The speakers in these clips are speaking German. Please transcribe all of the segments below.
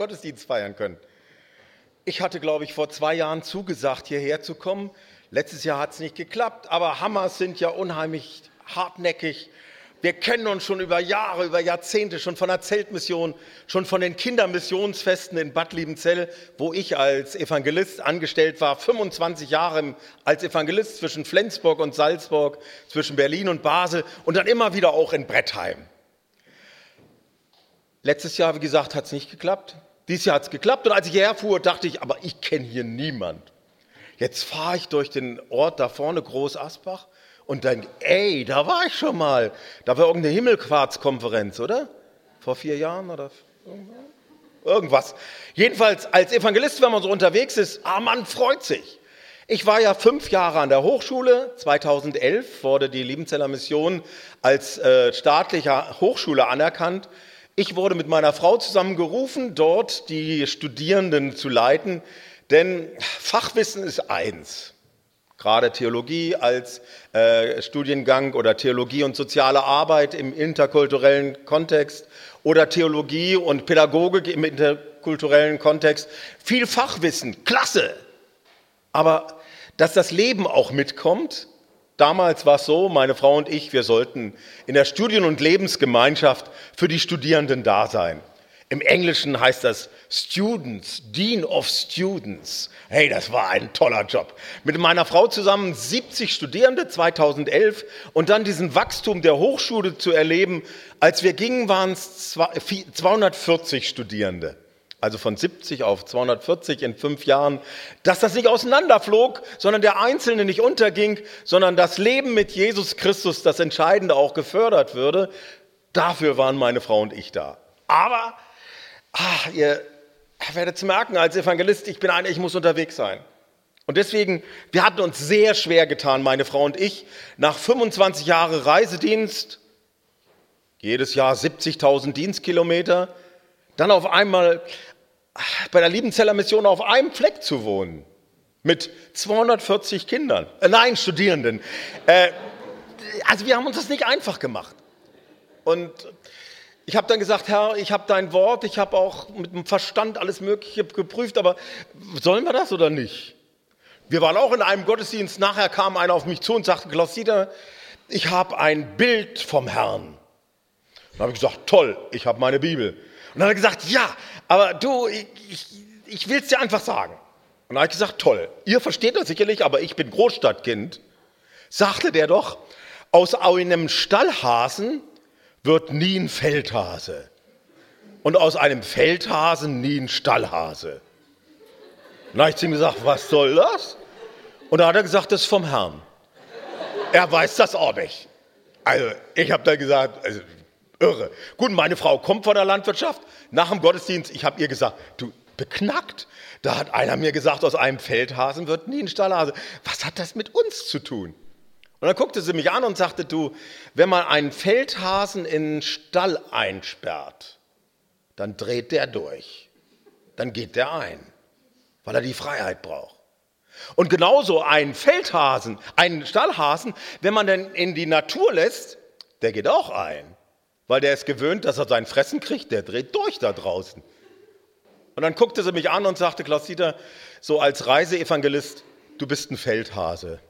Gottesdienst feiern können. Ich hatte, glaube ich, vor zwei Jahren zugesagt, hierher zu kommen. Letztes Jahr hat es nicht geklappt, aber Hammers sind ja unheimlich hartnäckig. Wir kennen uns schon über Jahre, über Jahrzehnte, schon von der Zeltmission, schon von den Kindermissionsfesten in Bad Liebenzell, wo ich als Evangelist angestellt war, 25 Jahre als Evangelist zwischen Flensburg und Salzburg, zwischen Berlin und Basel und dann immer wieder auch in Brettheim. Letztes Jahr, wie gesagt, hat es nicht geklappt. Dieses Jahr hat es geklappt und als ich hierher fuhr, dachte ich, aber ich kenne hier niemand. Jetzt fahre ich durch den Ort da vorne, Groß Asbach, und denke, ey, da war ich schon mal. Da war irgendeine Himmelquarzkonferenz, oder? Vor vier Jahren oder irgendwas. Jedenfalls als Evangelist, wenn man so unterwegs ist, ah, man freut sich. Ich war ja fünf Jahre an der Hochschule. 2011 wurde die Liebenzeller Mission als äh, staatliche Hochschule anerkannt. Ich wurde mit meiner Frau zusammen gerufen, dort die Studierenden zu leiten, denn Fachwissen ist eins. Gerade Theologie als äh, Studiengang oder Theologie und soziale Arbeit im interkulturellen Kontext oder Theologie und Pädagogik im interkulturellen Kontext. Viel Fachwissen, klasse. Aber dass das Leben auch mitkommt, Damals war es so, meine Frau und ich, wir sollten in der Studien- und Lebensgemeinschaft für die Studierenden da sein. Im Englischen heißt das Students, Dean of Students. Hey, das war ein toller Job. Mit meiner Frau zusammen 70 Studierende 2011 und dann diesen Wachstum der Hochschule zu erleben. Als wir gingen, waren es 240 Studierende also von 70 auf 240 in fünf Jahren, dass das nicht auseinanderflog, sondern der Einzelne nicht unterging, sondern das Leben mit Jesus Christus, das Entscheidende auch gefördert würde. Dafür waren meine Frau und ich da. Aber ach, ihr werdet es merken, als Evangelist, ich bin einer, ich muss unterwegs sein. Und deswegen, wir hatten uns sehr schwer getan, meine Frau und ich, nach 25 Jahren Reisedienst, jedes Jahr 70.000 Dienstkilometer, dann auf einmal bei der Liebenzeller Mission auf einem Fleck zu wohnen. Mit 240 Kindern. Äh, nein, Studierenden. Äh, also wir haben uns das nicht einfach gemacht. Und ich habe dann gesagt, Herr, ich habe dein Wort, ich habe auch mit dem Verstand alles Mögliche geprüft, aber sollen wir das oder nicht? Wir waren auch in einem Gottesdienst, nachher kam einer auf mich zu und sagte, Klaus Dieter, ich habe ein Bild vom Herrn. Dann habe ich gesagt, toll, ich habe meine Bibel. Und dann hat er gesagt, ja, aber du, ich, ich, will es dir einfach sagen. Und dann habe ich gesagt, toll, ihr versteht das sicherlich, aber ich bin Großstadtkind. Sagte der doch, aus einem Stallhasen wird nie ein Feldhase. Und aus einem Feldhasen nie ein Stallhase. Und dann habe ich zu ihm gesagt, was soll das? Und da hat er gesagt, das ist vom Herrn. Er weiß das auch nicht. Also ich habe da gesagt, also, Irre. Gut, meine Frau kommt von der Landwirtschaft. Nach dem Gottesdienst, ich habe ihr gesagt, du beknackt. Da hat einer mir gesagt, aus einem Feldhasen wird nie ein Stallhase. Was hat das mit uns zu tun? Und dann guckte sie mich an und sagte, du, wenn man einen Feldhasen in einen Stall einsperrt, dann dreht der durch. Dann geht der ein, weil er die Freiheit braucht. Und genauso ein Feldhasen, einen Stallhasen, wenn man den in die Natur lässt, der geht auch ein weil der ist gewöhnt, dass er sein Fressen kriegt, der dreht durch da draußen. Und dann guckte sie mich an und sagte, Klaus Dieter, so als Reiseevangelist, du bist ein Feldhase.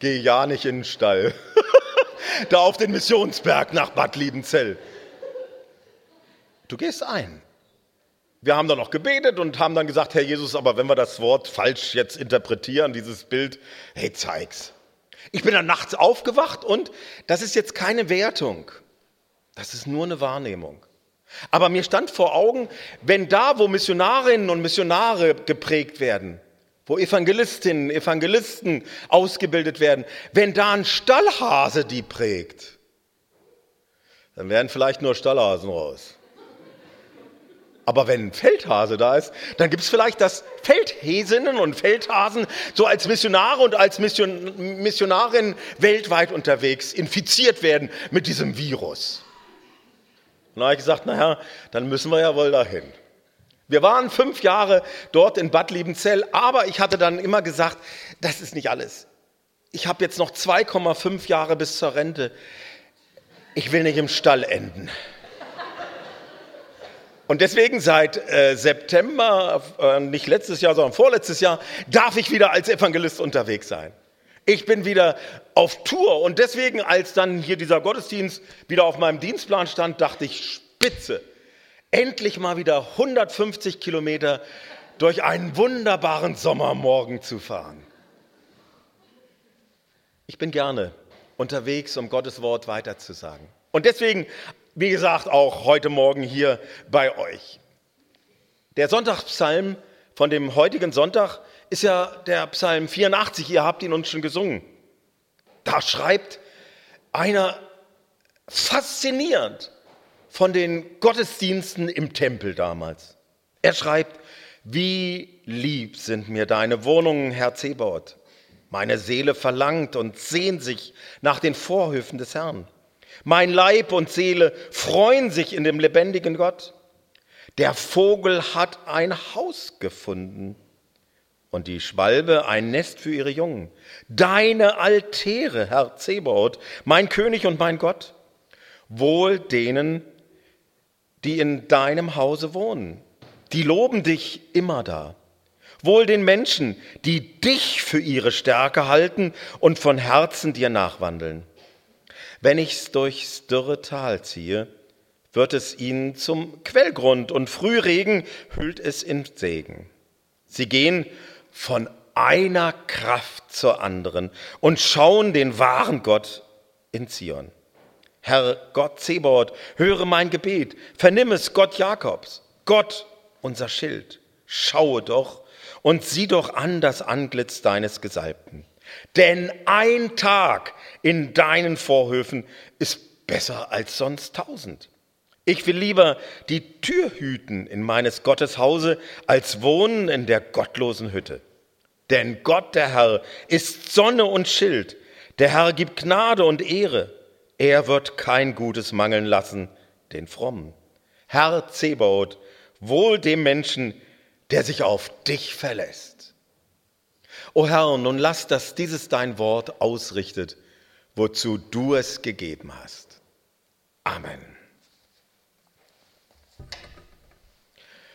Geh ja nicht in den Stall. da auf den Missionsberg nach Bad Liebenzell. Du gehst ein. Wir haben dann noch gebetet und haben dann gesagt, Herr Jesus, aber wenn wir das Wort falsch jetzt interpretieren, dieses Bild, hey, zeig's. Ich bin dann nachts aufgewacht und das ist jetzt keine Wertung. Das ist nur eine Wahrnehmung. Aber mir stand vor Augen, wenn da, wo Missionarinnen und Missionare geprägt werden, wo Evangelistinnen, Evangelisten ausgebildet werden, wenn da ein Stallhase die prägt, dann werden vielleicht nur Stallhasen raus. Aber wenn ein Feldhase da ist, dann gibt es vielleicht, dass Feldhäsinnen und Feldhasen so als Missionare und als Mission, Missionarinnen weltweit unterwegs infiziert werden mit diesem Virus. Und da habe ich gesagt, naja, dann müssen wir ja wohl dahin. Wir waren fünf Jahre dort in Bad Liebenzell, aber ich hatte dann immer gesagt, das ist nicht alles. Ich habe jetzt noch 2,5 Jahre bis zur Rente. Ich will nicht im Stall enden. Und deswegen seit äh, September, äh, nicht letztes Jahr, sondern vorletztes Jahr, darf ich wieder als Evangelist unterwegs sein. Ich bin wieder auf Tour und deswegen, als dann hier dieser Gottesdienst wieder auf meinem Dienstplan stand, dachte ich, spitze, endlich mal wieder 150 Kilometer durch einen wunderbaren Sommermorgen zu fahren. Ich bin gerne unterwegs, um Gottes Wort weiterzusagen. Und deswegen wie gesagt, auch heute Morgen hier bei euch. Der Sonntagspsalm von dem heutigen Sonntag ist ja der Psalm 84, ihr habt ihn uns schon gesungen. Da schreibt einer faszinierend von den Gottesdiensten im Tempel damals. Er schreibt, wie lieb sind mir deine Wohnungen, Herr Zebaoth. Meine Seele verlangt und sehnt sich nach den Vorhöfen des Herrn. Mein Leib und Seele freuen sich in dem lebendigen Gott. Der Vogel hat ein Haus gefunden und die Schwalbe ein Nest für ihre Jungen. Deine Altäre, Herr Zebaoth, mein König und mein Gott, wohl denen, die in deinem Hause wohnen. Die loben dich immer da. Wohl den Menschen, die dich für ihre Stärke halten und von Herzen dir nachwandeln. Wenn ich's durchs dürre Tal ziehe, wird es ihnen zum Quellgrund und Frühregen hüllt es in Segen. Sie gehen von einer Kraft zur anderen und schauen den wahren Gott in Zion. Herr Gott Zebaoth, höre mein Gebet, vernimm es, Gott Jakobs, Gott, unser Schild. Schaue doch und sieh doch an das Antlitz deines Gesalbten. Denn ein Tag in deinen Vorhöfen ist besser als sonst tausend. Ich will lieber die Tür hüten in meines Gottes Hause, als wohnen in der gottlosen Hütte. Denn Gott, der Herr, ist Sonne und Schild. Der Herr gibt Gnade und Ehre. Er wird kein Gutes mangeln lassen, den Frommen. Herr Zebaoth, wohl dem Menschen, der sich auf dich verlässt. O Herr, nun lass, dass dieses dein Wort ausrichtet, wozu du es gegeben hast. Amen.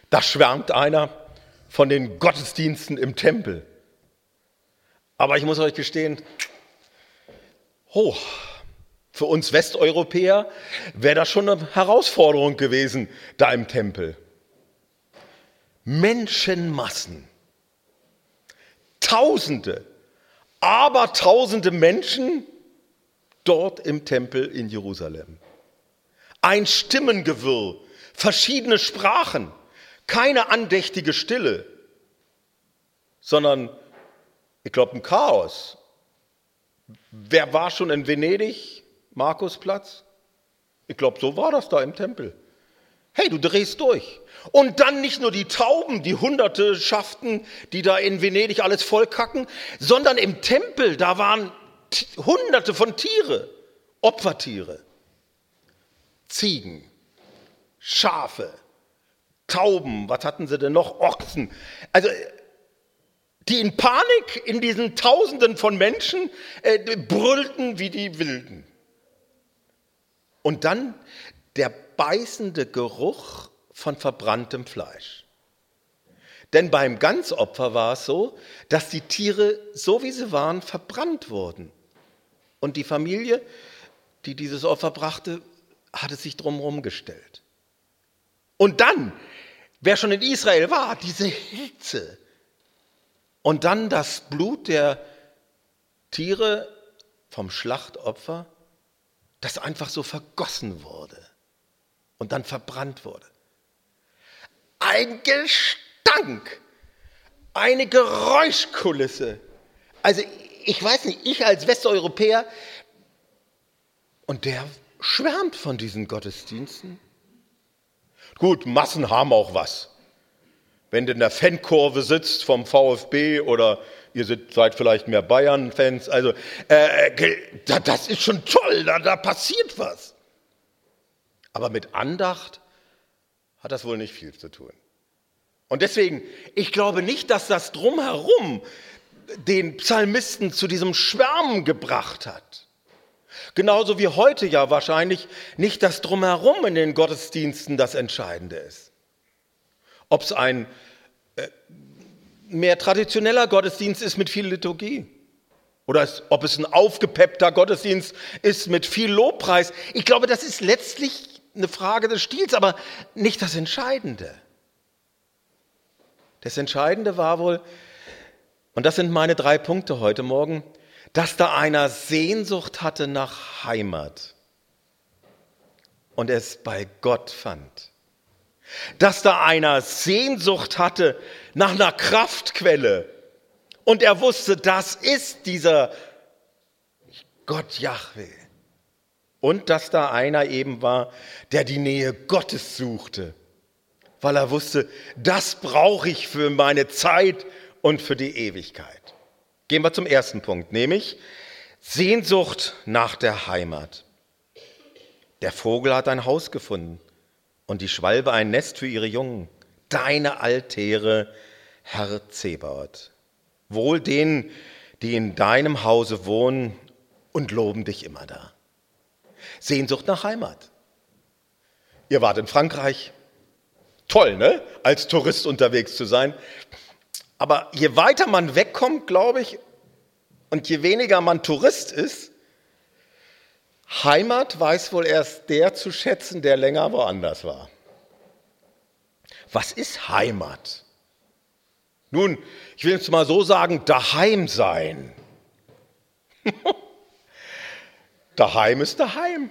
Da schwärmt einer von den Gottesdiensten im Tempel. Aber ich muss euch gestehen, hoch, für uns Westeuropäer wäre das schon eine Herausforderung gewesen, da im Tempel. Menschenmassen Tausende, aber tausende Menschen dort im Tempel in Jerusalem. Ein Stimmengewirr, verschiedene Sprachen, keine andächtige Stille, sondern, ich glaube, ein Chaos. Wer war schon in Venedig? Markusplatz? Ich glaube, so war das da im Tempel. Hey, du drehst durch. Und dann nicht nur die Tauben, die Hunderte schafften, die da in Venedig alles vollkacken, sondern im Tempel, da waren Hunderte von Tiere, Opfertiere, Ziegen, Schafe, Tauben, was hatten sie denn noch? Ochsen. Also die in Panik in diesen Tausenden von Menschen äh, brüllten wie die Wilden. Und dann der beißende Geruch von verbranntem Fleisch. Denn beim Ganzopfer war es so, dass die Tiere, so wie sie waren, verbrannt wurden. Und die Familie, die dieses Opfer brachte, hatte sich drumherum gestellt. Und dann, wer schon in Israel war, diese Hitze. Und dann das Blut der Tiere vom Schlachtopfer, das einfach so vergossen wurde und dann verbrannt wurde ein Gestank, eine Geräuschkulisse. Also ich weiß nicht, ich als Westeuropäer, und der schwärmt von diesen Gottesdiensten. Gut, Massen haben auch was. Wenn du in der Fankurve sitzt vom VfB oder ihr seid vielleicht mehr Bayern-Fans, also äh, das ist schon toll, da, da passiert was. Aber mit Andacht hat das wohl nicht viel zu tun. Und deswegen, ich glaube nicht, dass das drumherum den Psalmisten zu diesem Schwärmen gebracht hat. Genauso wie heute ja wahrscheinlich nicht das drumherum in den Gottesdiensten das Entscheidende ist. ob es ein äh, mehr traditioneller Gottesdienst ist mit viel Liturgie. Oder ob es ein aufgepeppter Gottesdienst ist mit viel Lobpreis. Ich glaube, das ist letztlich eine Frage des Stils, aber nicht das Entscheidende. Das Entscheidende war wohl, und das sind meine drei Punkte heute Morgen, dass da einer Sehnsucht hatte nach Heimat und es bei Gott fand. Dass da einer Sehnsucht hatte nach einer Kraftquelle und er wusste, das ist dieser Gott Yahweh. Und dass da einer eben war, der die Nähe Gottes suchte, weil er wusste, das brauche ich für meine Zeit und für die Ewigkeit. Gehen wir zum ersten Punkt, nämlich Sehnsucht nach der Heimat. Der Vogel hat ein Haus gefunden und die Schwalbe ein Nest für ihre Jungen. Deine Altäre, Herr Zebaoth. Wohl denen, die in deinem Hause wohnen und loben dich immer da. Sehnsucht nach Heimat. Ihr wart in Frankreich. Toll, ne? Als Tourist unterwegs zu sein. Aber je weiter man wegkommt, glaube ich, und je weniger man Tourist ist, Heimat weiß wohl erst der zu schätzen, der länger woanders war. Was ist Heimat? Nun, ich will es mal so sagen, daheim sein. daheim ist daheim.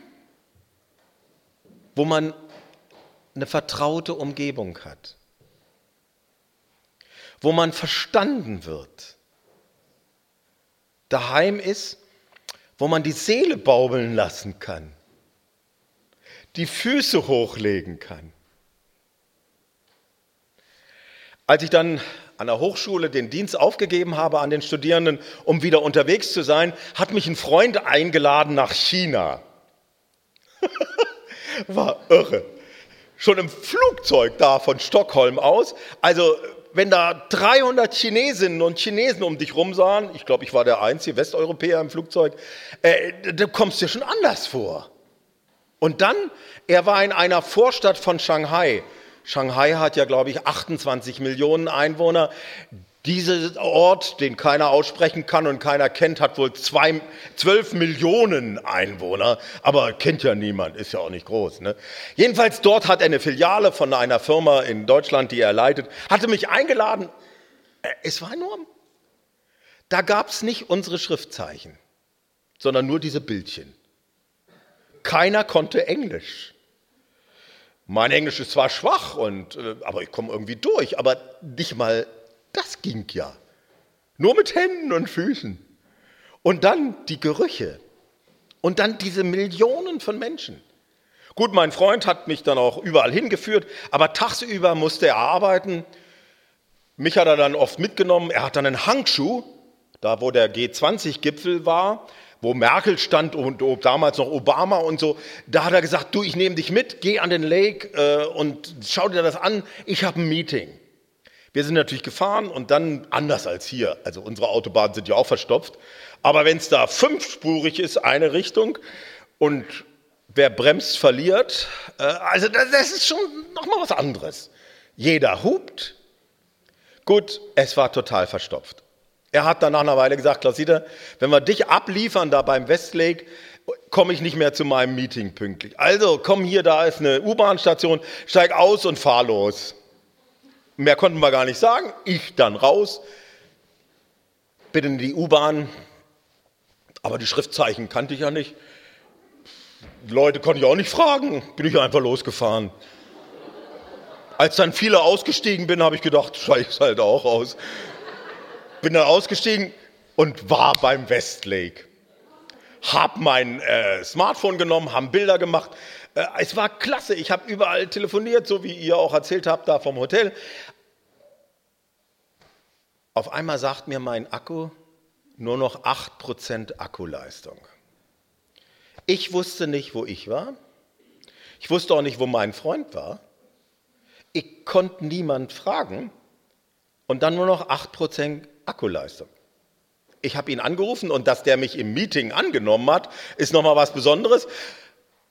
Wo man eine vertraute Umgebung hat wo man verstanden wird. Daheim ist, wo man die Seele baubeln lassen kann, die Füße hochlegen kann. Als ich dann an der Hochschule den Dienst aufgegeben habe an den Studierenden, um wieder unterwegs zu sein, hat mich ein Freund eingeladen nach China. War irre. Schon im Flugzeug da von Stockholm aus. Also wenn da 300 Chinesinnen und Chinesen um dich rum sahen, ich glaube, ich war der einzige Westeuropäer im Flugzeug, äh, du kommst dir schon anders vor. Und dann, er war in einer Vorstadt von Shanghai. Shanghai hat ja, glaube ich, 28 Millionen Einwohner. Dieser Ort, den keiner aussprechen kann und keiner kennt, hat wohl zwei, 12 Millionen Einwohner, aber kennt ja niemand, ist ja auch nicht groß. Ne? Jedenfalls dort hat er eine Filiale von einer Firma in Deutschland, die er leitet, hatte mich eingeladen. Äh, es war enorm. Da gab es nicht unsere Schriftzeichen, sondern nur diese Bildchen. Keiner konnte Englisch. Mein Englisch ist zwar schwach, und, äh, aber ich komme irgendwie durch, aber nicht mal das ging ja. Nur mit Händen und Füßen. Und dann die Gerüche. Und dann diese Millionen von Menschen. Gut, mein Freund hat mich dann auch überall hingeführt, aber tagsüber musste er arbeiten. Mich hat er dann oft mitgenommen. Er hat dann einen Hangschuh, da wo der G20-Gipfel war, wo Merkel stand und damals noch Obama und so. Da hat er gesagt, du, ich nehme dich mit, geh an den Lake äh, und schau dir das an, ich habe ein Meeting. Wir sind natürlich gefahren und dann anders als hier. Also unsere Autobahnen sind ja auch verstopft. Aber wenn es da fünfspurig ist, eine Richtung und wer bremst, verliert. Äh, also das ist schon nochmal was anderes. Jeder hupt. Gut, es war total verstopft. Er hat dann nach einer Weile gesagt, Klaus-Dieter, wenn wir dich abliefern da beim Westlake, komme ich nicht mehr zu meinem Meeting pünktlich. Also komm hier, da ist eine U-Bahn-Station, steig aus und fahr los. Mehr konnten wir gar nicht sagen. Ich dann raus, bin in die U-Bahn, aber die Schriftzeichen kannte ich ja nicht. Die Leute konnte ich auch nicht fragen, bin ich einfach losgefahren. Als dann viele ausgestiegen bin, habe ich gedacht, steige ich halt auch aus. Bin dann ausgestiegen und war beim Westlake. Hab mein äh, Smartphone genommen, haben Bilder gemacht. Äh, es war klasse. Ich habe überall telefoniert, so wie ihr auch erzählt habt, da vom Hotel. Auf einmal sagt mir mein Akku nur noch 8% Akkuleistung. Ich wusste nicht, wo ich war. Ich wusste auch nicht, wo mein Freund war. Ich konnte niemand fragen. Und dann nur noch 8% Akkuleistung. Ich habe ihn angerufen und dass der mich im Meeting angenommen hat, ist nochmal was Besonderes.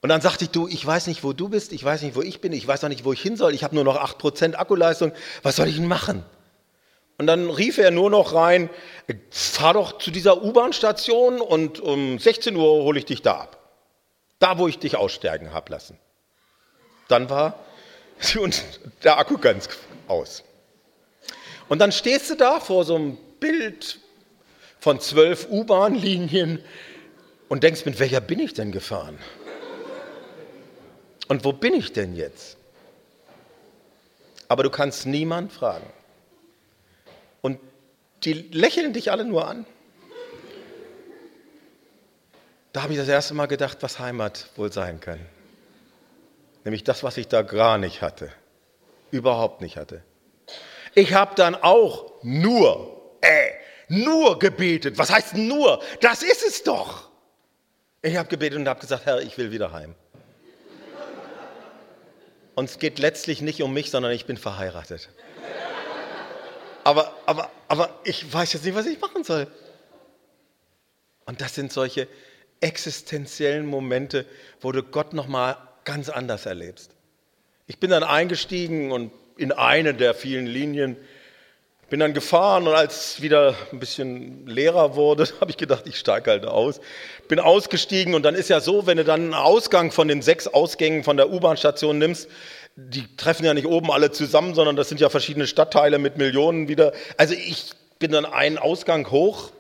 Und dann sagte ich, du, ich weiß nicht, wo du bist, ich weiß nicht, wo ich bin, ich weiß auch nicht, wo ich hin soll, ich habe nur noch 8% Akkuleistung, was soll ich denn machen? Und dann rief er nur noch rein, fahr doch zu dieser U-Bahn-Station und um 16 Uhr hole ich dich da ab. Da, wo ich dich ausstärken habe lassen. Dann war der Akku ganz aus. Und dann stehst du da vor so einem Bild von zwölf U-Bahn-Linien und denkst, mit welcher bin ich denn gefahren? Und wo bin ich denn jetzt? Aber du kannst niemand fragen. Und die lächeln dich alle nur an. Da habe ich das erste Mal gedacht, was Heimat wohl sein kann. Nämlich das, was ich da gar nicht hatte. Überhaupt nicht hatte. Ich habe dann auch nur, äh, nur gebetet. Was heißt nur? Das ist es doch. Ich habe gebetet und habe gesagt, Herr, ich will wieder heim. Und es geht letztlich nicht um mich, sondern ich bin verheiratet aber, aber, aber ich weiß jetzt nicht, was ich machen soll. Und das sind solche existenziellen Momente, wo du Gott nochmal ganz anders erlebst. Ich bin dann eingestiegen und in eine der vielen Linien bin dann gefahren und als es wieder ein bisschen leerer wurde, habe ich gedacht, ich steige halt aus. Bin ausgestiegen und dann ist ja so, wenn du dann einen Ausgang von den sechs Ausgängen von der U-Bahn-Station nimmst, die treffen ja nicht oben alle zusammen, sondern das sind ja verschiedene Stadtteile mit Millionen wieder. Also ich bin dann einen Ausgang hoch,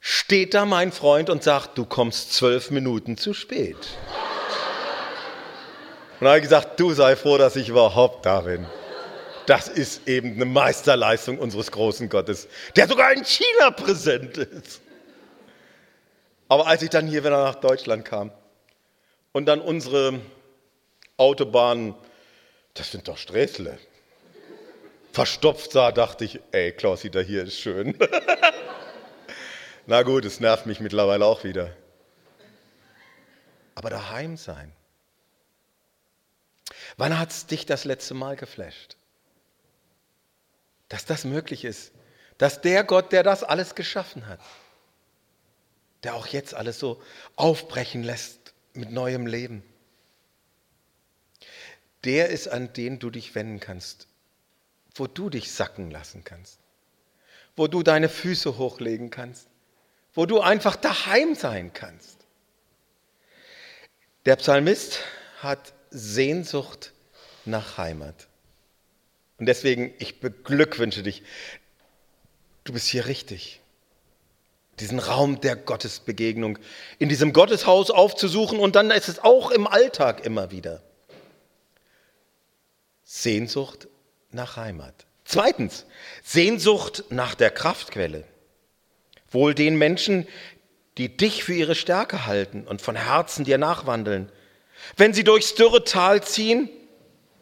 steht da mein Freund und sagt, du kommst zwölf Minuten zu spät. Und habe gesagt, du sei froh, dass ich überhaupt da bin. Das ist eben eine Meisterleistung unseres großen Gottes, der sogar in China präsent ist. Aber als ich dann hier wieder nach Deutschland kam und dann unsere Autobahnen, das sind doch Sträßle, verstopft sah, dachte ich, ey, Klausi, da hier ist schön. Na gut, es nervt mich mittlerweile auch wieder. Aber daheim sein. Wann hat es dich das letzte Mal geflasht? dass das möglich ist. Dass der Gott, der das alles geschaffen hat, der auch jetzt alles so aufbrechen lässt mit neuem Leben, der ist, an den du dich wenden kannst, wo du dich sacken lassen kannst, wo du deine Füße hochlegen kannst, wo du einfach daheim sein kannst. Der Psalmist hat Sehnsucht nach Heimat. Und deswegen, ich beglückwünsche dich. Du bist hier richtig. Diesen Raum der Gottesbegegnung in diesem Gotteshaus aufzusuchen und dann ist es auch im Alltag immer wieder. Sehnsucht nach Heimat. Zweitens, Sehnsucht nach der Kraftquelle. Wohl den Menschen, die dich für ihre Stärke halten und von Herzen dir nachwandeln. Wenn sie durchs dürre Tal ziehen,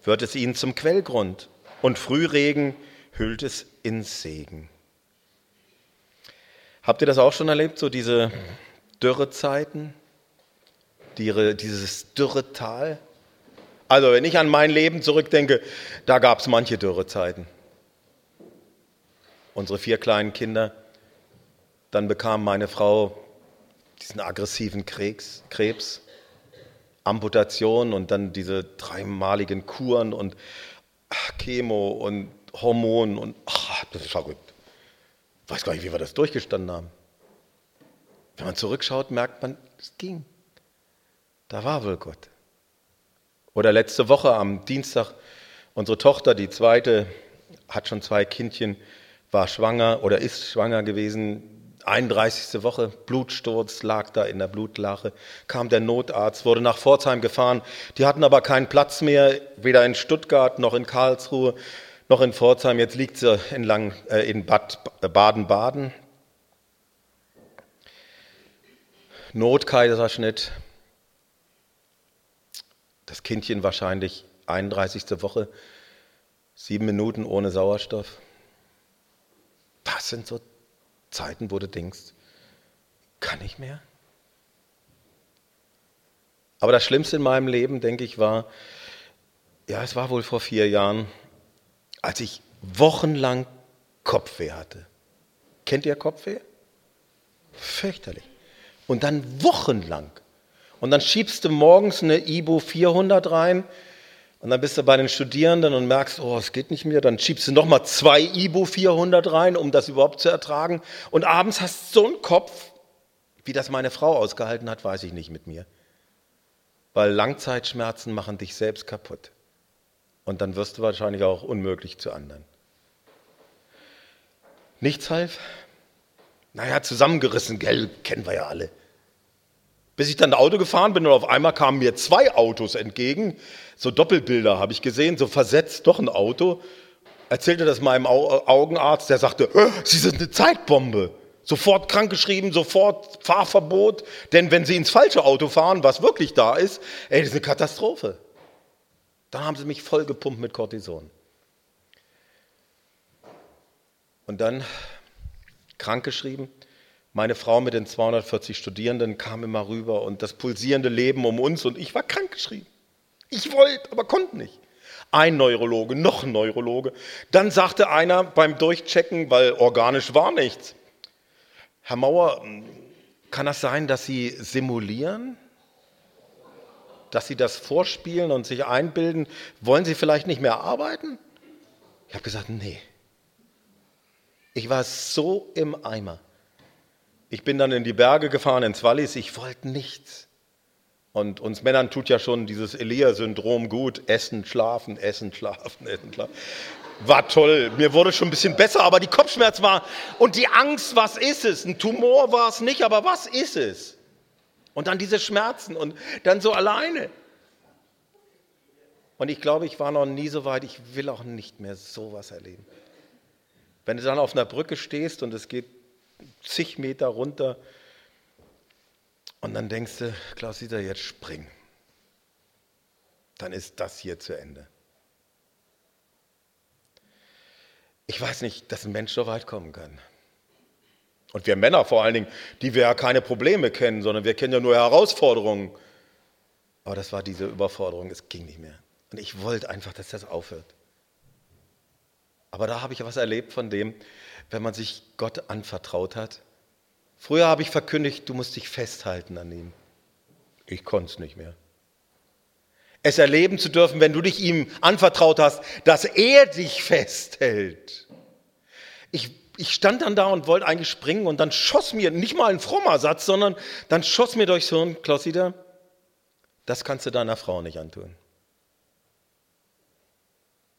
wird es ihnen zum Quellgrund und Frühregen hüllt es in Segen. Habt ihr das auch schon erlebt, so diese Dürrezeiten, die, dieses Dürretal? Also wenn ich an mein Leben zurückdenke, da gab es manche Dürrezeiten. Unsere vier kleinen Kinder, dann bekam meine Frau diesen aggressiven Krebs, Krebs Amputation und dann diese dreimaligen Kuren und Chemo und Hormonen und ach, das ist verrückt. Ich weiß gar nicht, wie wir das durchgestanden haben. Wenn man zurückschaut, merkt man, es ging. Da war wohl Gott. Oder letzte Woche am Dienstag, unsere Tochter, die zweite, hat schon zwei Kindchen, war schwanger oder ist schwanger gewesen, 31. Woche, Blutsturz, lag da in der Blutlache, kam der Notarzt, wurde nach Pforzheim gefahren. Die hatten aber keinen Platz mehr, weder in Stuttgart noch in Karlsruhe noch in Pforzheim. Jetzt liegt sie entlang, äh, in Bad Baden-Baden. Notkaiserschnitt. Das Kindchen wahrscheinlich 31. Woche, sieben Minuten ohne Sauerstoff. Das sind so Zeiten, wo du denkst, kann ich mehr? Aber das Schlimmste in meinem Leben, denke ich, war, ja, es war wohl vor vier Jahren, als ich wochenlang Kopfweh hatte. Kennt ihr Kopfweh? Fürchterlich. Und dann wochenlang. Und dann schiebst du morgens eine Ibu 400 rein und dann bist du bei den Studierenden und merkst, oh, es geht nicht mehr. Dann schiebst du nochmal zwei Ibu 400 rein, um das überhaupt zu ertragen. Und abends hast du so einen Kopf, wie das meine Frau ausgehalten hat, weiß ich nicht mit mir. Weil Langzeitschmerzen machen dich selbst kaputt. Und dann wirst du wahrscheinlich auch unmöglich zu anderen. Nichts half? Naja, zusammengerissen, gell, kennen wir ja alle. Bis ich dann Auto gefahren bin und auf einmal kamen mir zwei Autos entgegen. So Doppelbilder habe ich gesehen, so versetzt doch ein Auto. Erzählte das meinem Augenarzt, der sagte, Sie sind eine Zeitbombe. Sofort krankgeschrieben, sofort Fahrverbot. Denn wenn Sie ins falsche Auto fahren, was wirklich da ist, ey, das ist eine Katastrophe. Dann haben sie mich voll gepumpt mit Cortison. Und dann krankgeschrieben. Meine Frau mit den 240 Studierenden kam immer rüber und das pulsierende Leben um uns und ich war krankgeschrieben. Ich wollte, aber konnte nicht. Ein Neurologe, noch ein Neurologe. Dann sagte einer beim Durchchecken, weil organisch war nichts. Herr Mauer, kann das sein, dass Sie simulieren? Dass Sie das vorspielen und sich einbilden? Wollen Sie vielleicht nicht mehr arbeiten? Ich habe gesagt, nee. Ich war so im Eimer. Ich bin dann in die Berge gefahren, ins Wallis, ich wollte nichts. Und uns Männern tut ja schon dieses Elia-Syndrom gut. Essen, schlafen, essen, schlafen, essen, schlafen. War toll. Mir wurde schon ein bisschen besser, aber die Kopfschmerz war. Und die Angst, was ist es? Ein Tumor war es nicht, aber was ist es? Und dann diese Schmerzen und dann so alleine. Und ich glaube, ich war noch nie so weit, ich will auch nicht mehr sowas erleben. Wenn du dann auf einer Brücke stehst und es geht zig Meter runter und dann denkst du, Klaus-Dieter, jetzt spring. Dann ist das hier zu Ende. Ich weiß nicht, dass ein Mensch so weit kommen kann. Und wir Männer vor allen Dingen, die wir ja keine Probleme kennen, sondern wir kennen ja nur Herausforderungen. Aber das war diese Überforderung, es ging nicht mehr. Und ich wollte einfach, dass das aufhört. Aber da habe ich was erlebt von dem, wenn man sich Gott anvertraut hat. Früher habe ich verkündigt, du musst dich festhalten an ihm. Ich konnte es nicht mehr. Es erleben zu dürfen, wenn du dich ihm anvertraut hast, dass er dich festhält. Ich, ich stand dann da und wollte eigentlich springen und dann schoss mir, nicht mal ein frommer Satz, sondern dann schoss mir durchs Hirn, Klausida, das kannst du deiner Frau nicht antun.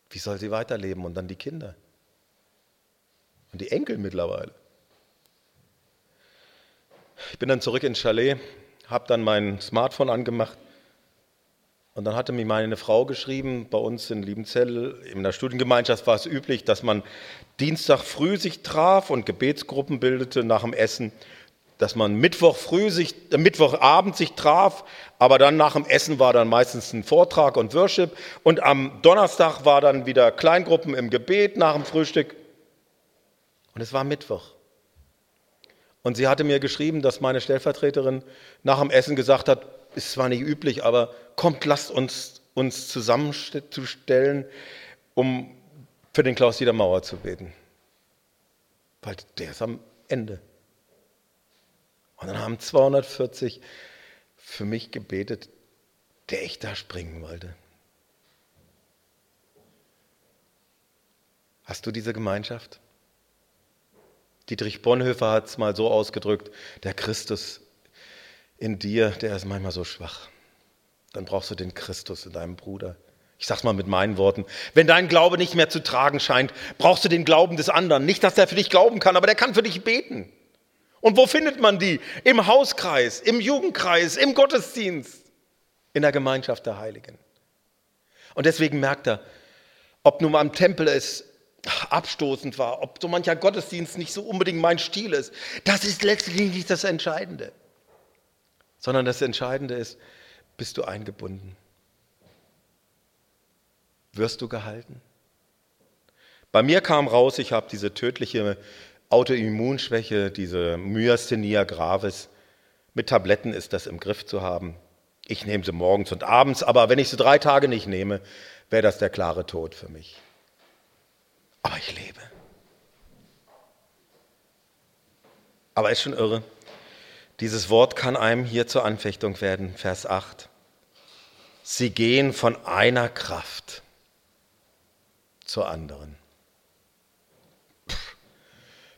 Wie soll sie weiterleben? Und dann die Kinder. Und die Enkel mittlerweile. Ich bin dann zurück ins Chalet, habe dann mein Smartphone angemacht und dann hatte mir meine Frau geschrieben, bei uns in Liebenzell, in der Studiengemeinschaft war es üblich, dass man Dienstag früh sich traf und Gebetsgruppen bildete nach dem Essen dass man Mittwoch früh sich, äh, Mittwochabend sich traf, aber dann nach dem Essen war dann meistens ein Vortrag und Worship und am Donnerstag war dann wieder Kleingruppen im Gebet nach dem Frühstück und es war Mittwoch. Und sie hatte mir geschrieben, dass meine Stellvertreterin nach dem Essen gesagt hat, ist zwar nicht üblich, aber kommt, lasst uns uns zusammenzustellen, um für den Klaus Dieter Mauer zu beten. Weil der ist am Ende. Und dann haben 240 für mich gebetet, der ich da springen wollte. Hast du diese Gemeinschaft? Dietrich Bonhoeffer hat es mal so ausgedrückt, der Christus in dir, der ist manchmal so schwach. Dann brauchst du den Christus in deinem Bruder. Ich sag's mal mit meinen Worten. Wenn dein Glaube nicht mehr zu tragen scheint, brauchst du den Glauben des anderen. Nicht, dass er für dich glauben kann, aber der kann für dich beten. Und wo findet man die? Im Hauskreis, im Jugendkreis, im Gottesdienst, in der Gemeinschaft der Heiligen. Und deswegen merkt er, ob nun mal am Tempel es abstoßend war, ob so mancher Gottesdienst nicht so unbedingt mein Stil ist, das ist letztlich nicht das Entscheidende, sondern das Entscheidende ist, bist du eingebunden? Wirst du gehalten? Bei mir kam raus, ich habe diese tödliche Autoimmunschwäche, diese Myasthenia gravis. Mit Tabletten ist das im Griff zu haben. Ich nehme sie morgens und abends, aber wenn ich sie drei Tage nicht nehme, wäre das der klare Tod für mich. Aber ich lebe. Aber ist schon irre. Dieses Wort kann einem hier zur Anfechtung werden, Vers 8. Sie gehen von einer Kraft zur anderen.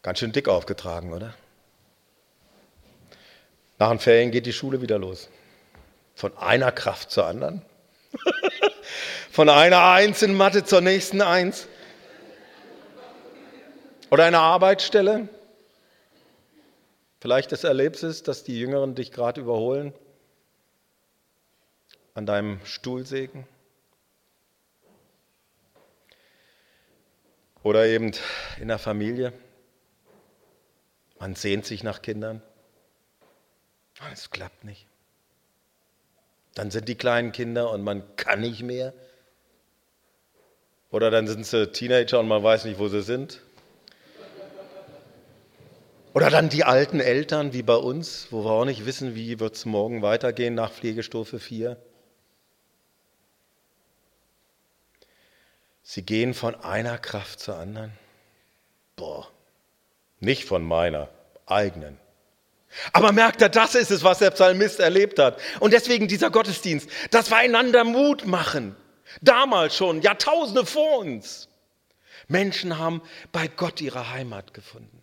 Ganz schön dick aufgetragen, oder? Nach den Ferien geht die Schule wieder los. Von einer Kraft zur anderen. Von einer Eins in Mathe zur nächsten Eins. Oder eine Arbeitsstelle. Vielleicht das erlebst es, dass die Jüngeren dich gerade überholen. An deinem Stuhlsegen. Oder eben in der Familie. Man sehnt sich nach Kindern. Es klappt nicht. Dann sind die kleinen Kinder und man kann nicht mehr. Oder dann sind sie Teenager und man weiß nicht, wo sie sind. Oder dann die alten Eltern wie bei uns, wo wir auch nicht wissen, wie wird es morgen weitergehen nach Pflegestufe 4. Sie gehen von einer Kraft zur anderen. Boah, nicht von meiner eigenen. Aber merkt er, das ist es, was der Psalmist erlebt hat. Und deswegen dieser Gottesdienst, dass wir einander Mut machen. Damals schon, Jahrtausende vor uns. Menschen haben bei Gott ihre Heimat gefunden.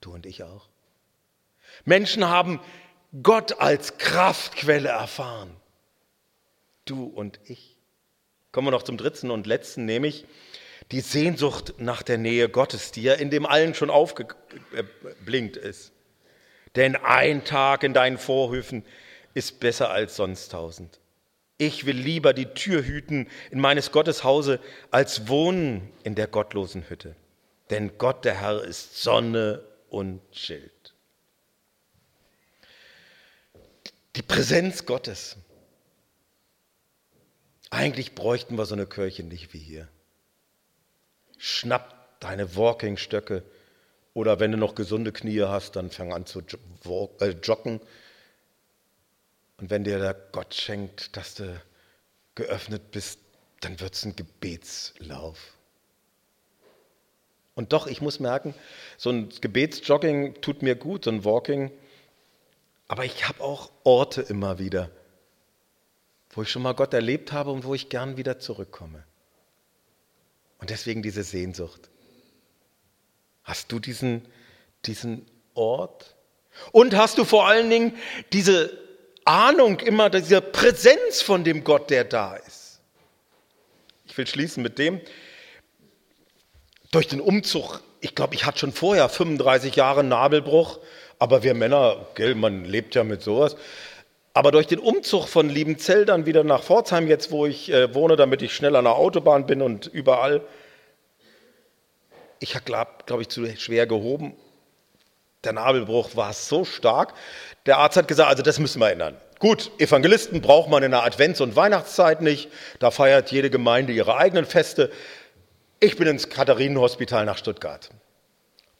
Du und ich auch. Menschen haben Gott als Kraftquelle erfahren. Du und ich. Kommen wir noch zum dritten und letzten, nämlich die Sehnsucht nach der Nähe Gottes, die ja in dem allen schon aufgeblinkt ist. Denn ein Tag in deinen Vorhöfen ist besser als sonst tausend. Ich will lieber die Tür hüten in meines Gottes Hause, als wohnen in der gottlosen Hütte. Denn Gott, der Herr, ist Sonne und Schild. Die Präsenz Gottes. Eigentlich bräuchten wir so eine Kirche nicht wie hier. Schnapp deine Walking-Stöcke oder wenn du noch gesunde Knie hast, dann fang an zu äh, joggen. Und wenn dir der Gott schenkt, dass du geöffnet bist, dann wird es ein Gebetslauf. Und doch, ich muss merken, so ein Gebetsjogging tut mir gut, so ein Walking. Aber ich habe auch Orte immer wieder, wo ich schon mal Gott erlebt habe und wo ich gern wieder zurückkomme. Und deswegen diese Sehnsucht. Hast du diesen, diesen Ort? Und hast du vor allen Dingen diese Ahnung immer, diese Präsenz von dem Gott, der da ist? Ich will schließen mit dem, durch den Umzug, ich glaube, ich hatte schon vorher 35 Jahre Nabelbruch, aber wir Männer, gell, man lebt ja mit sowas. Aber durch den Umzug von Liebenzell dann wieder nach Pforzheim, jetzt wo ich äh, wohne, damit ich schnell an der Autobahn bin und überall, ich habe, glaube glaub ich, zu schwer gehoben. Der Nabelbruch war so stark. Der Arzt hat gesagt, also das müssen wir ändern. Gut, Evangelisten braucht man in der Advents- und Weihnachtszeit nicht. Da feiert jede Gemeinde ihre eigenen Feste. Ich bin ins Katharinenhospital nach Stuttgart.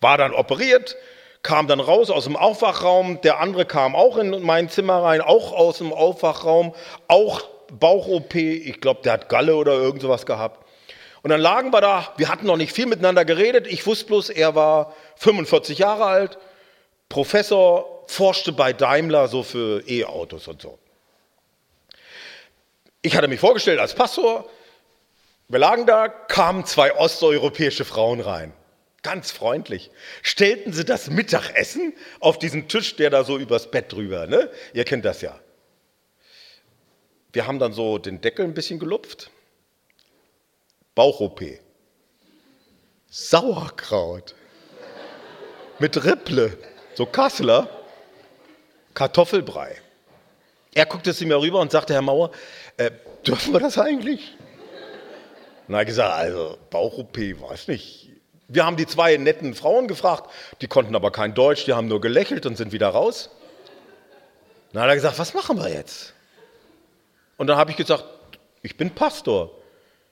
War dann operiert, kam dann raus aus dem Aufwachraum. Der andere kam auch in mein Zimmer rein, auch aus dem Aufwachraum, auch Bauch-OP. Ich glaube, der hat Galle oder irgend sowas gehabt. Und dann lagen wir da, wir hatten noch nicht viel miteinander geredet. Ich wusste bloß, er war 45 Jahre alt, Professor, forschte bei Daimler so für E-Autos und so. Ich hatte mich vorgestellt als Pastor. Wir lagen da, kamen zwei osteuropäische Frauen rein. Ganz freundlich. Stellten sie das Mittagessen auf diesen Tisch, der da so übers Bett drüber, ne? Ihr kennt das ja. Wir haben dann so den Deckel ein bisschen gelupft Bauch-OP. Sauerkraut. Mit Ripple. So Kassler. Kartoffelbrei. Er guckte zu mir rüber und sagte, Herr Mauer, äh, dürfen wir das eigentlich? Er hat gesagt, also Bauch-OP, weiß nicht. Wir haben die zwei netten Frauen gefragt, die konnten aber kein Deutsch, die haben nur gelächelt und sind wieder raus. Dann hat er gesagt, was machen wir jetzt? Und dann habe ich gesagt, ich bin Pastor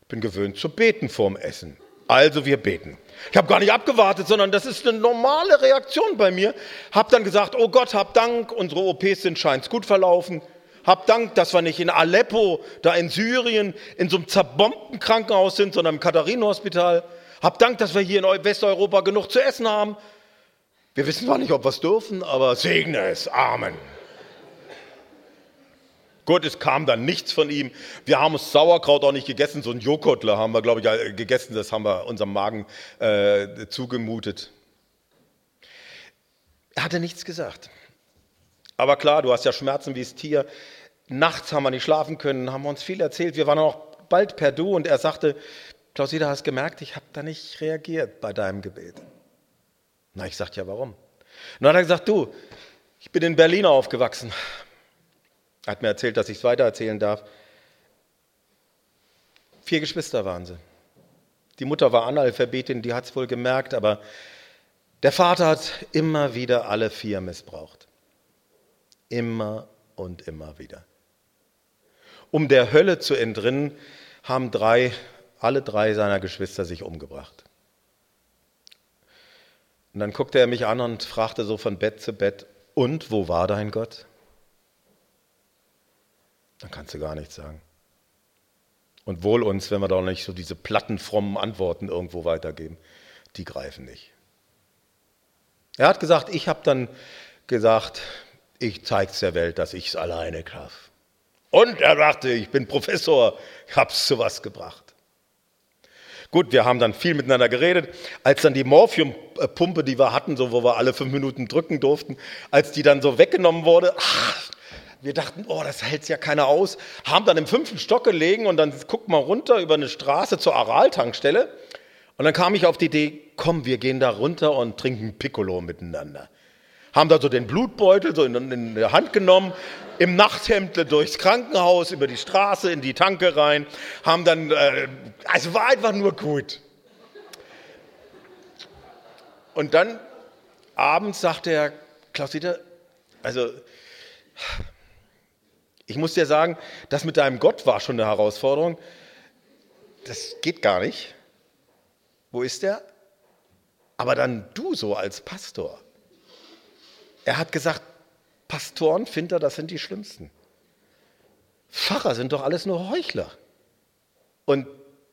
bin gewöhnt zu beten vorm Essen. Also wir beten. Ich habe gar nicht abgewartet, sondern das ist eine normale Reaktion bei mir. Hab dann gesagt, oh Gott, hab Dank, unsere OPs sind scheint's gut verlaufen. Hab Dank, dass wir nicht in Aleppo, da in Syrien, in so einem zerbombten Krankenhaus sind, sondern im Katharinenhospital. Hab Dank, dass wir hier in Westeuropa genug zu essen haben. Wir wissen zwar nicht, ob wir es dürfen, aber segne es. Amen. Gut, es kam dann nichts von ihm. Wir haben das Sauerkraut auch nicht gegessen. So ein Joghurtle haben wir, glaube ich, gegessen. Das haben wir unserem Magen äh, zugemutet. Er hatte nichts gesagt. Aber klar, du hast ja Schmerzen wie das Tier. Nachts haben wir nicht schlafen können, haben wir uns viel erzählt. Wir waren auch bald per Du und er sagte, Klausida, hast gemerkt, ich habe da nicht reagiert bei deinem Gebet. Na, ich sagte ja, warum? Und dann hat er gesagt, du, ich bin in Berlin aufgewachsen. Er hat mir erzählt, dass ich es weitererzählen darf. Vier Geschwister waren sie. Die Mutter war Analphabetin, die hat es wohl gemerkt, aber der Vater hat immer wieder alle vier missbraucht. Immer und immer wieder. Um der Hölle zu entrinnen, haben drei, alle drei seiner Geschwister sich umgebracht. Und dann guckte er mich an und fragte so von Bett zu Bett, und wo war dein Gott? Dann kannst du gar nichts sagen. Und wohl uns, wenn wir doch nicht so diese platten, frommen Antworten irgendwo weitergeben. Die greifen nicht. Er hat gesagt, ich habe dann gesagt, ich zeig's der Welt, dass ich es alleine darf. Und er dachte, ich bin Professor, ich hab's zu was gebracht. Gut, wir haben dann viel miteinander geredet. Als dann die Morphiumpumpe, die wir hatten, so wo wir alle fünf Minuten drücken durften, als die dann so weggenommen wurde, ach, wir dachten, oh, das hält ja keiner aus, haben dann im fünften Stock gelegen und dann guck mal runter über eine Straße zur Aral-Tankstelle. Und dann kam ich auf die Idee, komm, wir gehen da runter und trinken Piccolo miteinander haben da so den Blutbeutel so in, in der Hand genommen, im Nachthemd durchs Krankenhaus, über die Straße, in die Tanke rein, haben dann, äh, also war einfach nur gut. Und dann abends sagte er, Klaus-Dieter, also ich muss dir sagen, das mit deinem Gott war schon eine Herausforderung. Das geht gar nicht. Wo ist der? Aber dann du so als Pastor. Er hat gesagt, Pastoren, Finder, das sind die Schlimmsten. Pfarrer sind doch alles nur Heuchler. Und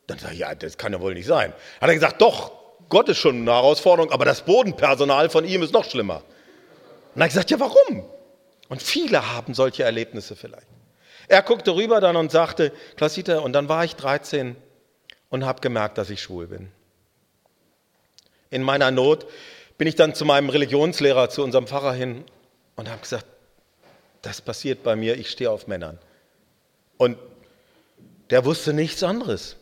dann sage ich, ja, das kann ja wohl nicht sein. Hat er gesagt, doch, Gott ist schon eine Herausforderung, aber das Bodenpersonal von ihm ist noch schlimmer. Und er hat gesagt, ja, warum? Und viele haben solche Erlebnisse vielleicht. Er guckte rüber dann und sagte, Klausita, und dann war ich 13 und habe gemerkt, dass ich schwul bin. In meiner Not bin ich dann zu meinem Religionslehrer, zu unserem Pfarrer hin und habe gesagt, das passiert bei mir, ich stehe auf Männern. Und der wusste nichts anderes,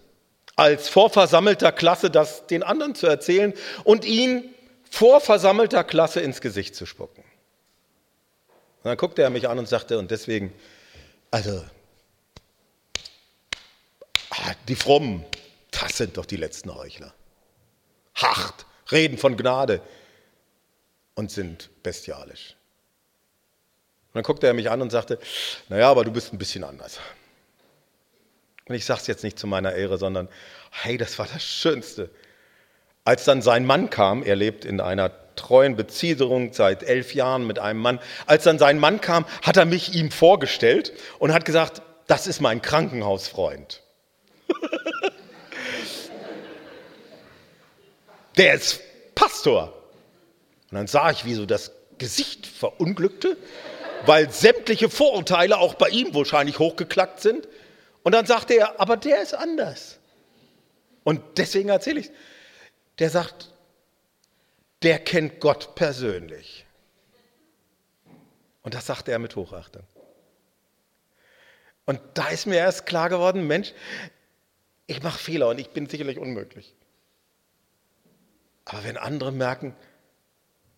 als vor versammelter Klasse das den anderen zu erzählen und ihn vor versammelter Klasse ins Gesicht zu spucken. Und dann guckte er mich an und sagte, und deswegen, also, ah, die Frommen, das sind doch die letzten Heuchler. Hart, reden von Gnade und sind bestialisch. Und dann guckte er mich an und sagte, naja, aber du bist ein bisschen anders. Und ich sage es jetzt nicht zu meiner Ehre, sondern, hey, das war das Schönste. Als dann sein Mann kam, er lebt in einer treuen Beziehung seit elf Jahren mit einem Mann, als dann sein Mann kam, hat er mich ihm vorgestellt und hat gesagt, das ist mein Krankenhausfreund. Der ist Pastor. Und dann sah ich, wie so das Gesicht verunglückte, weil sämtliche Vorurteile auch bei ihm wahrscheinlich hochgeklackt sind. Und dann sagte er, aber der ist anders. Und deswegen erzähle ich es. Der sagt, der kennt Gott persönlich. Und das sagte er mit Hochachtung. Und da ist mir erst klar geworden, Mensch, ich mache Fehler und ich bin sicherlich unmöglich. Aber wenn andere merken,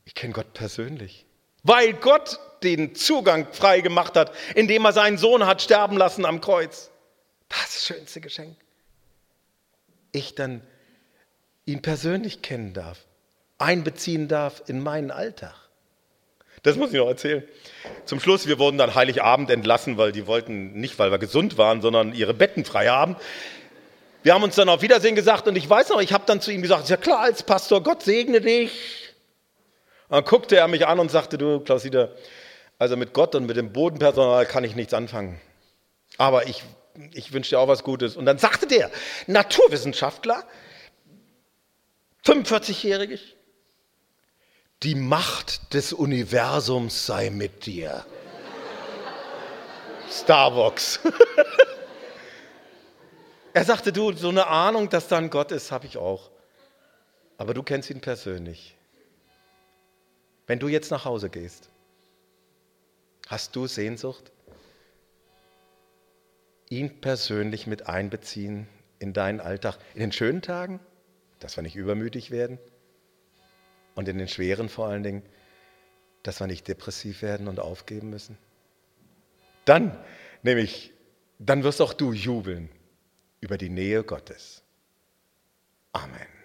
ich kenne Gott persönlich. Weil Gott den Zugang frei gemacht hat, indem er seinen Sohn hat sterben lassen am Kreuz. Das schönste Geschenk. Ich dann ihn persönlich kennen darf, einbeziehen darf in meinen Alltag. Das muss ich noch erzählen. Zum Schluss, wir wurden dann Heiligabend entlassen, weil die wollten nicht, weil wir gesund waren, sondern ihre Betten frei haben. Wir haben uns dann auf Wiedersehen gesagt und ich weiß noch, ich habe dann zu ihm gesagt, ja klar, als Pastor, Gott segne dich. Dann guckte er mich an und sagte, du Klaus-Dieter, also mit Gott und mit dem Bodenpersonal kann ich nichts anfangen. Aber ich, ich wünsche dir auch was Gutes. Und dann sagte der, Naturwissenschaftler, 45-jährig, die Macht des Universums sei mit dir. Starbucks. er sagte, du, so eine Ahnung, dass da ein Gott ist, habe ich auch. Aber du kennst ihn persönlich. Wenn du jetzt nach Hause gehst, hast du Sehnsucht, ihn persönlich mit einbeziehen in deinen Alltag, in den schönen Tagen, dass wir nicht übermütig werden und in den schweren vor allen Dingen, dass wir nicht depressiv werden und aufgeben müssen. Dann, nämlich, dann wirst auch du jubeln über die Nähe Gottes. Amen.